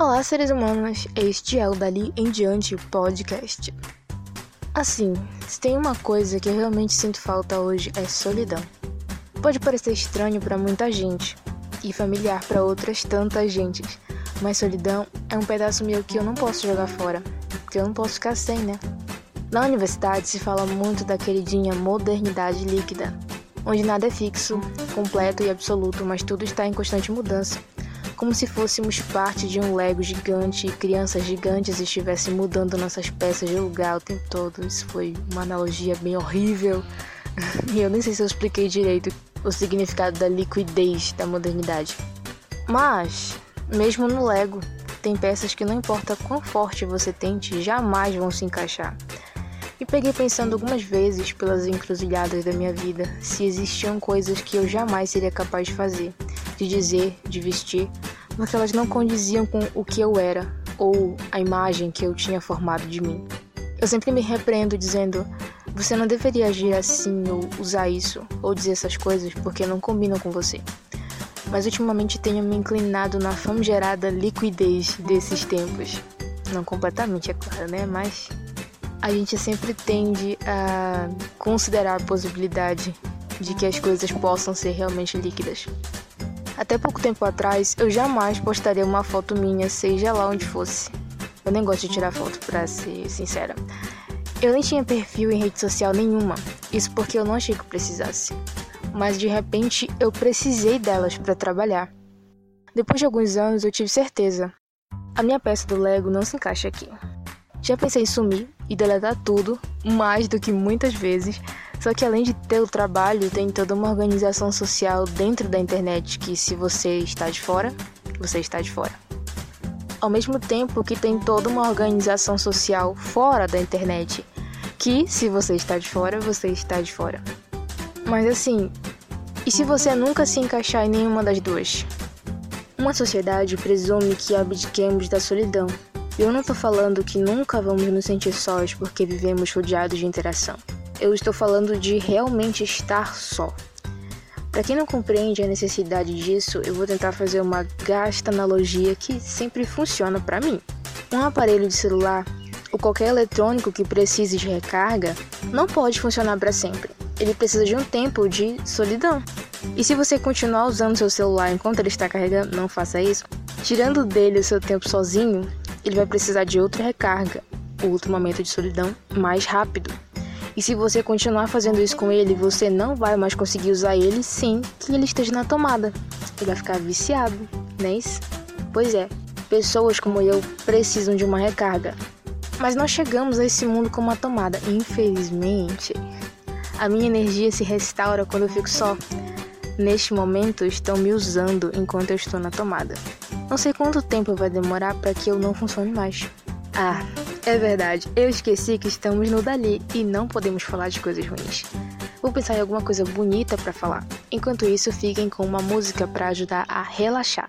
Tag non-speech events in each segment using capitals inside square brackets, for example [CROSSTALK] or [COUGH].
Olá, seres humanos, este é o Dali em Diante Podcast. Assim, se tem uma coisa que eu realmente sinto falta hoje é solidão. Pode parecer estranho para muita gente e familiar para outras tantas gentes, mas solidão é um pedaço meu que eu não posso jogar fora, porque eu não posso ficar sem, né? Na universidade se fala muito da queridinha modernidade líquida, onde nada é fixo, completo e absoluto, mas tudo está em constante mudança como se fôssemos parte de um Lego gigante e crianças gigantes estivessem mudando nossas peças de lugar o tempo todo. Isso foi uma analogia bem horrível. [LAUGHS] E eu nem sei se eu expliquei direito o significado da liquidez da modernidade. Mas, mesmo no Lego, tem peças que não importa quão forte você tente, jamais vão se encaixar. E peguei pensando algumas vezes pelas encruzilhadas da minha vida se existiam coisas que eu jamais seria capaz de fazer, de dizer, de vestir, porque elas não condiziam com o que eu era ou a imagem que eu tinha formado de mim. Eu sempre me repreendo dizendo: você não deveria agir assim ou usar isso ou dizer essas coisas porque não combinam com você. Mas ultimamente tenho me inclinado na famigerada liquidez desses tempos. Não completamente, é claro, né? Mas a gente sempre tende a considerar a possibilidade de que as coisas possam ser realmente líquidas. Até pouco tempo atrás, eu jamais postaria uma foto minha, seja lá onde fosse. Eu nem gosto de tirar foto, pra ser sincera. Eu nem tinha perfil em rede social nenhuma, isso porque eu não achei que precisasse. Mas de repente eu precisei delas para trabalhar. Depois de alguns anos eu tive certeza. A minha peça do Lego não se encaixa aqui. Já pensei em sumir e deletar tudo, mais do que muitas vezes, só que além de ter o trabalho, tem toda uma organização social dentro da internet que se você está de fora, você está de fora. Ao mesmo tempo que tem toda uma organização social fora da internet, que se você está de fora, você está de fora. Mas assim, e se você nunca se encaixar em nenhuma das duas? Uma sociedade presume que abdiquemos da solidão. Eu não estou falando que nunca vamos nos sentir sós porque vivemos rodeados de interação eu estou falando de realmente estar só. Para quem não compreende a necessidade disso, eu vou tentar fazer uma gasta analogia que sempre funciona para mim. Um aparelho de celular ou qualquer eletrônico que precise de recarga não pode funcionar para sempre. Ele precisa de um tempo de solidão. E se você continuar usando seu celular enquanto ele está carregando, não faça isso. Tirando dele o seu tempo sozinho, ele vai precisar de outra recarga, outro momento de solidão mais rápido. E se você continuar fazendo isso com ele, você não vai mais conseguir usar ele sem que ele esteja na tomada. Ele vai ficar viciado, não é isso? Pois é, pessoas como eu precisam de uma recarga. Mas nós chegamos a esse mundo com uma tomada, infelizmente. A minha energia se restaura quando eu fico só. Neste momento, estão me usando enquanto eu estou na tomada. Não sei quanto tempo vai demorar para que eu não funcione mais. Ah, é verdade, eu esqueci que estamos no Dali e não podemos falar de coisas ruins. Vou pensar em alguma coisa bonita para falar. Enquanto isso, fiquem com uma música para ajudar a relaxar.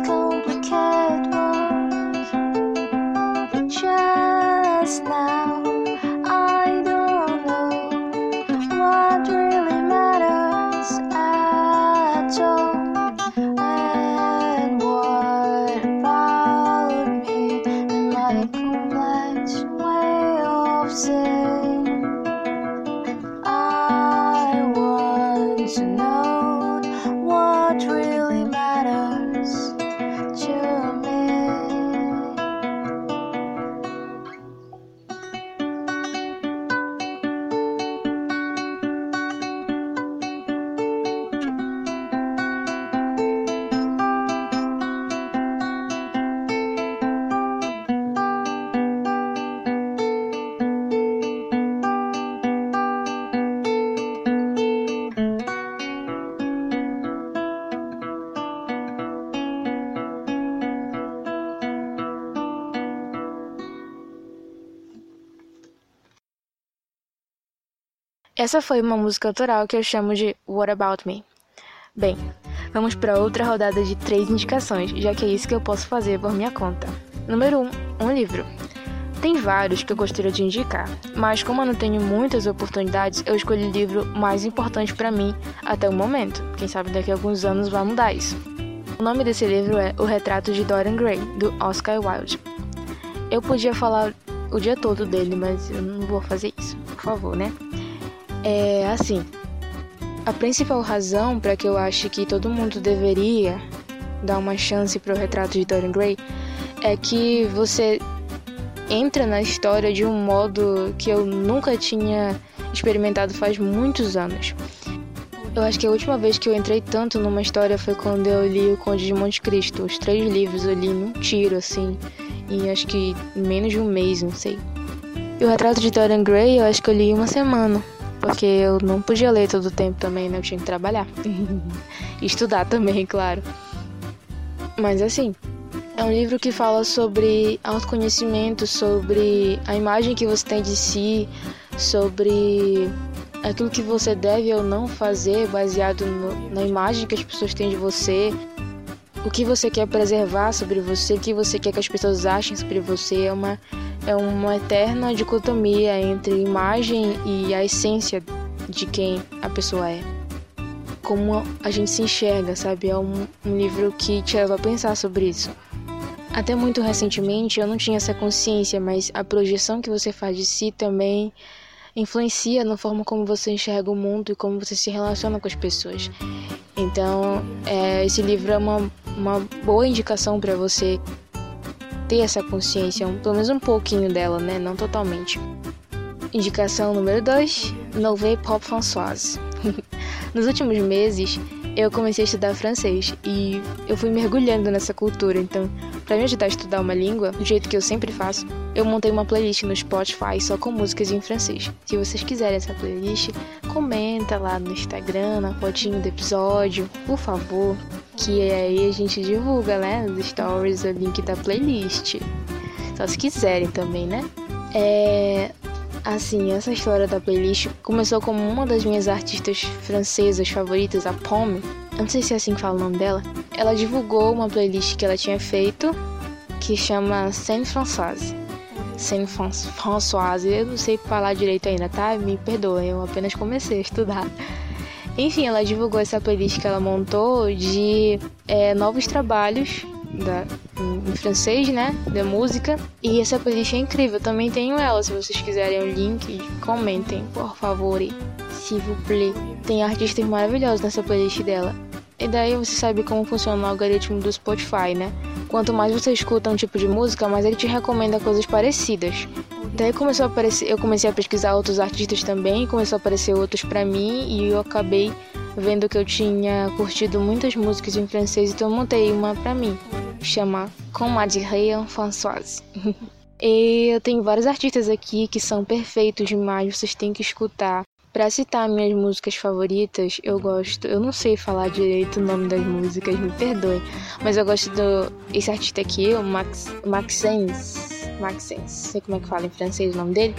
complicated just now, I don't know what really matters at all. And what about me and my complex way of? I want to know what really matters. Essa foi uma música autoral que eu chamo de What About Me. Bem, vamos para outra rodada de três indicações, já que é isso que eu posso fazer por minha conta. Número 1, um, um livro. Tem vários que eu gostaria de indicar, mas como eu não tenho muitas oportunidades, eu escolhi o livro mais importante para mim até o momento. Quem sabe daqui a alguns anos vai mudar isso. O nome desse livro é O Retrato de Dorian Gray, do Oscar Wilde. Eu podia falar o dia todo dele, mas eu não vou fazer isso, por favor, né? É assim, a principal razão para que eu acho que todo mundo deveria dar uma chance para o retrato de Dorian Gray é que você entra na história de um modo que eu nunca tinha experimentado faz muitos anos. Eu acho que a última vez que eu entrei tanto numa história foi quando eu li O Conde de Monte Cristo. Os três livros eu li num tiro, assim, e acho que menos de um mês, não sei. E o retrato de Dorian Gray eu acho que eu li em uma semana porque eu não podia ler todo o tempo também, né? Eu tinha que trabalhar. [LAUGHS] estudar também, claro. Mas assim, é um livro que fala sobre autoconhecimento, sobre a imagem que você tem de si, sobre aquilo que você deve ou não fazer baseado no, na imagem que as pessoas têm de você, o que você quer preservar sobre você, o que você quer que as pessoas achem sobre você. É uma é uma eterna dicotomia entre imagem e a essência de quem a pessoa é. Como a gente se enxerga, sabe? É um, um livro que te leva a pensar sobre isso. Até muito recentemente eu não tinha essa consciência, mas a projeção que você faz de si também influencia na forma como você enxerga o mundo e como você se relaciona com as pessoas. Então, é, esse livro é uma, uma boa indicação para você ter essa consciência, um, pelo menos um pouquinho dela, né? Não totalmente. Indicação número 2: Nouvelle Pop Françoise. [LAUGHS] Nos últimos meses, eu comecei a estudar francês e eu fui mergulhando nessa cultura. Então, para me ajudar a estudar uma língua, do jeito que eu sempre faço, eu montei uma playlist no Spotify só com músicas em francês. Se vocês quiserem essa playlist, comenta lá no Instagram, na fotinho do episódio, por favor, que aí a gente divulga, né, nos stories o link da playlist. Só se quiserem também, né? É, Assim, essa história da playlist começou como uma das minhas artistas francesas favoritas, a Pomme. Não sei se é assim que fala o nome dela. Ela divulgou uma playlist que ela tinha feito que chama Saint Françoise. Saint Françoise, eu não sei falar direito ainda, tá? Me perdoem, eu apenas comecei a estudar. Enfim, ela divulgou essa playlist que ela montou de é, novos trabalhos da, em, em, francês, né? Da música. E essa playlist é incrível. Também tenho ela. Se vocês quiserem o link, comentem, por favor. S'il vous plaît. Tem artistas maravilhosos nessa playlist dela. E daí você sabe como funciona o algoritmo do Spotify, né? Quanto mais você escuta um tipo de música, mais ele te recomenda coisas parecidas. Daí começou a aparecer, eu comecei a pesquisar outros artistas também, começou a aparecer outros para mim e eu acabei vendo que eu tinha curtido muitas músicas em francês, então eu montei uma para mim chama dirait Françoise. [LAUGHS] E eu tenho vários artistas aqui que são perfeitos demais, vocês têm que escutar. Para citar minhas músicas favoritas, eu gosto, eu não sei falar direito o nome das músicas, me perdoem, mas eu gosto do esse artista aqui, o Max Maxence, Maxence, sei como é que fala em francês o nome dele,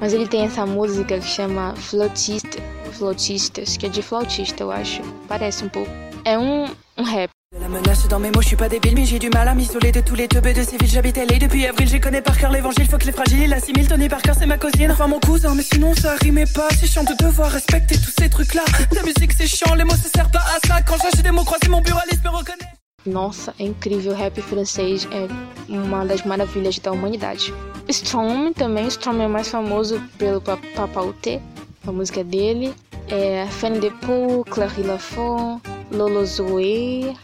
mas ele tem essa música que chama Flautiste, Flautistas, que é de flautista, eu acho, parece um pouco. É um, um rap. La menace dans mes mots, je suis pas débile, mais j'ai du mal à m'isoler de tous les teubés de ces villes. J'habite LA depuis avril, j'ai connais par cœur l'évangile. Faut que les fragiles assimilent. Tony Parker, c'est ma cousine. Enfin, mon cousin, mais sinon ça rimait pas. C'est chiant de devoir respecter tous ces trucs-là. La musique, c'est chiant, les mots, ça sert pas à ça. Quand j'achète des mots croisés, mon buraliste me reconnaît. Nossa, é incrível. O rap francês é uma das maravilhas da humanidade. Strom também. Strom é mais famoso pelo Papa Uté, a música dele. É Fanny Depoux, Clary Lafont, Lolo Zoé.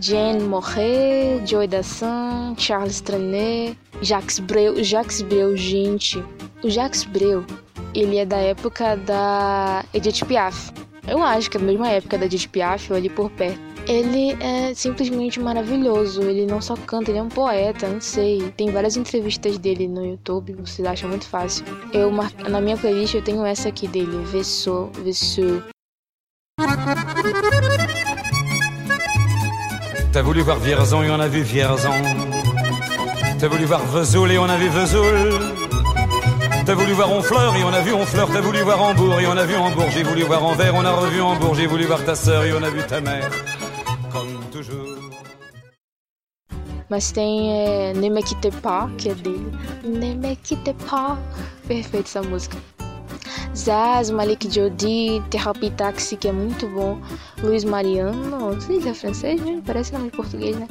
Jane Morret, Joy Dassin, Charles Trenet, Jacques Breu. Jacques Breu, gente, o Jacques Breu, ele é da época da Edith Piaf. Eu acho que é a mesma época da Edith Piaf, ou ali por perto. Ele é simplesmente maravilhoso. Ele não só canta, ele é um poeta, não sei. Tem várias entrevistas dele no YouTube, vocês acham muito fácil. Eu na minha playlist eu tenho essa aqui dele, Vessou, Vessou. T'as voulu voir Vierzon et on a vu Vierzon. T'as voulu voir Vesoul et on a vu Vesoul. T'as voulu voir Honfleur et on a vu Honfleur. T'as voulu voir Hambourg et on a vu Hambourg. J'ai voulu voir Anvers, on a revu Hambourg. J'ai voulu voir ta sœur et on a vu ta mère. Mas tem é, Ne Me Quitte Pas, que é dele. Ne Me Quitte Pas. Perfeito essa música. Zaz, Malik Jodi, Therapy Taxi, que é muito bom. Luiz Mariano, não sei se é francês, né? Parece nome de português, né?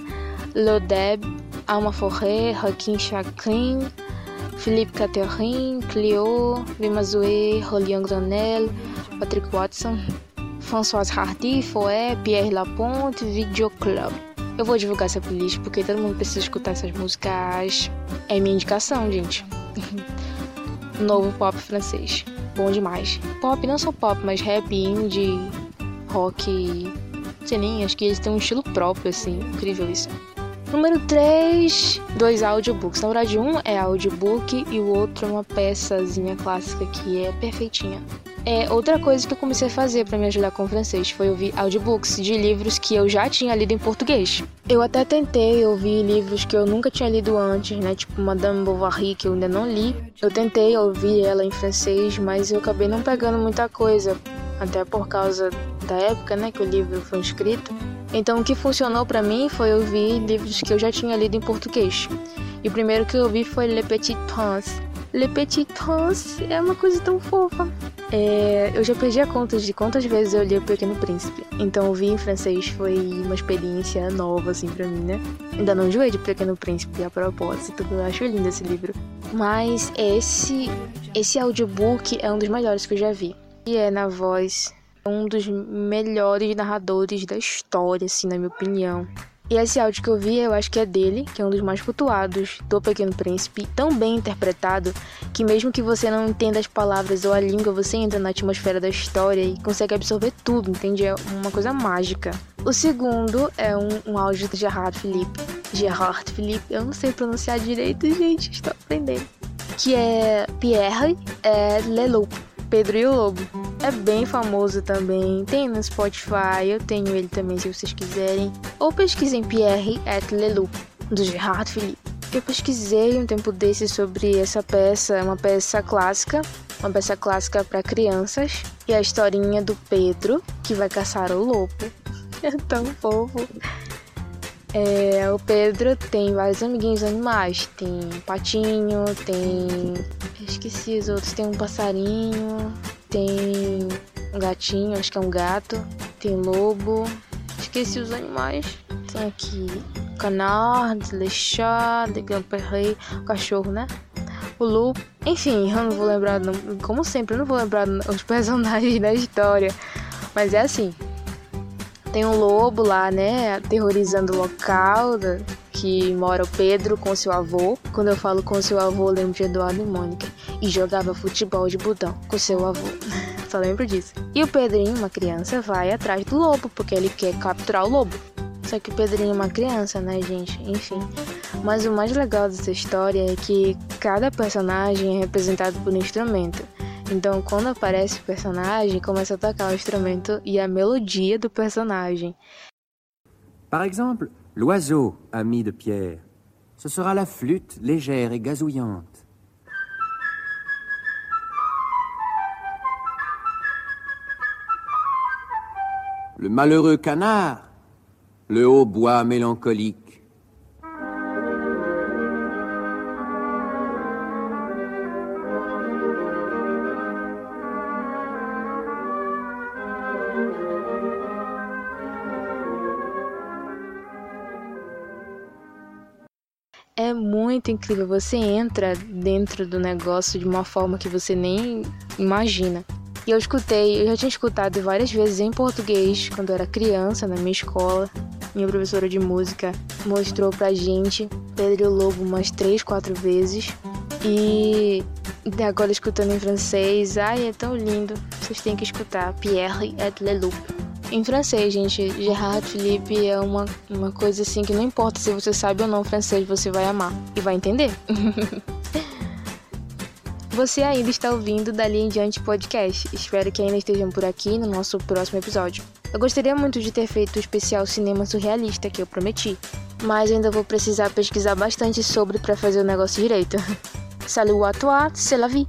Lodeb, Alma Forré, Joaquim Chacrin, Philippe Catherine, Clio, Vimazoué, Rolian Granel, Patrick Watson, François Hardy, Foé, Pierre Laponte, Video Club. Eu vou divulgar essa playlist porque todo mundo precisa escutar essas músicas. É minha indicação, gente. [LAUGHS] Novo pop francês bom demais. Pop, não só pop, mas rap, indie, rock, sei nem, acho que eles têm um estilo próprio, assim, incrível isso. Número 3, dois audiobooks. Na verdade, um é audiobook e o outro é uma peçazinha clássica que é perfeitinha. É, outra coisa que eu comecei a fazer para me ajudar com o francês foi ouvir audiobooks de livros que eu já tinha lido em português. Eu até tentei ouvir livros que eu nunca tinha lido antes, né? Tipo Madame Bovary, que eu ainda não li. Eu tentei ouvir ela em francês, mas eu acabei não pegando muita coisa, até por causa da época, né, que o livro foi escrito. Então o que funcionou para mim foi ouvir livros que eu já tinha lido em português. E o primeiro que eu ouvi foi Le Petit Prince. Le Petit Prince é uma coisa tão fofa. É, eu já perdi a conta de quantas vezes eu li O Pequeno Príncipe. Então ouvir em francês foi uma experiência nova, assim, pra mim, né? Ainda não enjoei de Pequeno Príncipe, a propósito, eu acho lindo esse livro. Mas esse, esse audiobook é um dos melhores que eu já vi. E é na voz um dos melhores narradores da história, assim, na minha opinião. E esse áudio que eu vi, eu acho que é dele, que é um dos mais cultuados do Pequeno Príncipe, tão bem interpretado que mesmo que você não entenda as palavras ou a língua, você entra na atmosfera da história e consegue absorver tudo, entende? É uma coisa mágica. O segundo é um, um áudio de Gerard Philippe. Gerard Philippe, eu não sei pronunciar direito, gente, estou aprendendo. Que é Pierre é Leloup, Pedro e o Lobo. É bem famoso também, tem no Spotify, eu tenho ele também se vocês quiserem. Ou pesquisem Pierre et Leloup, do Gerard Philippe. Eu pesquisei um tempo desse sobre essa peça, é uma peça clássica, uma peça clássica para crianças, e a historinha do Pedro, que vai caçar o lobo. [LAUGHS] É tão fofo. É, o Pedro tem vários amiguinhos animais. Tem patinho, tem. esqueci os outros. Tem um passarinho, tem um gatinho, acho que é um gato. Tem lobo. Esqueci os animais. Tem aqui canard, le chat, le gamperrei, cachorro, né? O Lu. Enfim, eu não vou lembrar, como sempre, eu não vou lembrar os [LAUGHS] personagens da história. Mas é assim, tem um lobo lá, né, aterrorizando o local que mora o Pedro com seu avô. Quando eu falo com seu avô, lembro de Eduardo e Mônica. E jogava futebol de botão com seu avô. [LAUGHS] Só lembro disso. E o Pedrinho, uma criança, vai atrás do lobo, porque ele quer capturar o lobo. Só que o Pedrinho é uma criança, né, gente? Enfim. Mas o mais legal dessa história é que cada personagem é representado por um instrumento. Então, quando aparece o personagem, começa a tocar o instrumento e a melodia do personagem. Par exemple, l'oiseau, ami de Pierre, ce sera la flûte légère et gazouillante. Le malheureux canard, le hautbois mélancolique. Muito incrível. Você entra dentro do negócio de uma forma que você nem imagina. E eu escutei, eu já tinha escutado várias vezes em português quando eu era criança na minha escola. Minha professora de música mostrou pra gente Pedro Lobo umas três, quatro vezes. E agora escutando em francês, ai, é tão lindo. Vocês têm que escutar Pierre et le Loup. Em francês, gente, Gerard Philippe é uma, uma coisa assim que não importa se você sabe ou não francês, você vai amar e vai entender. [LAUGHS] Você ainda está ouvindo Dali em Diante Podcast. Espero que ainda estejam por aqui no nosso próximo episódio. Eu gostaria muito de ter feito o especial Cinema Surrealista que eu prometi, mas ainda vou precisar pesquisar bastante sobre para fazer o negócio direito. [LAUGHS] Salut à toi, c'est la vie!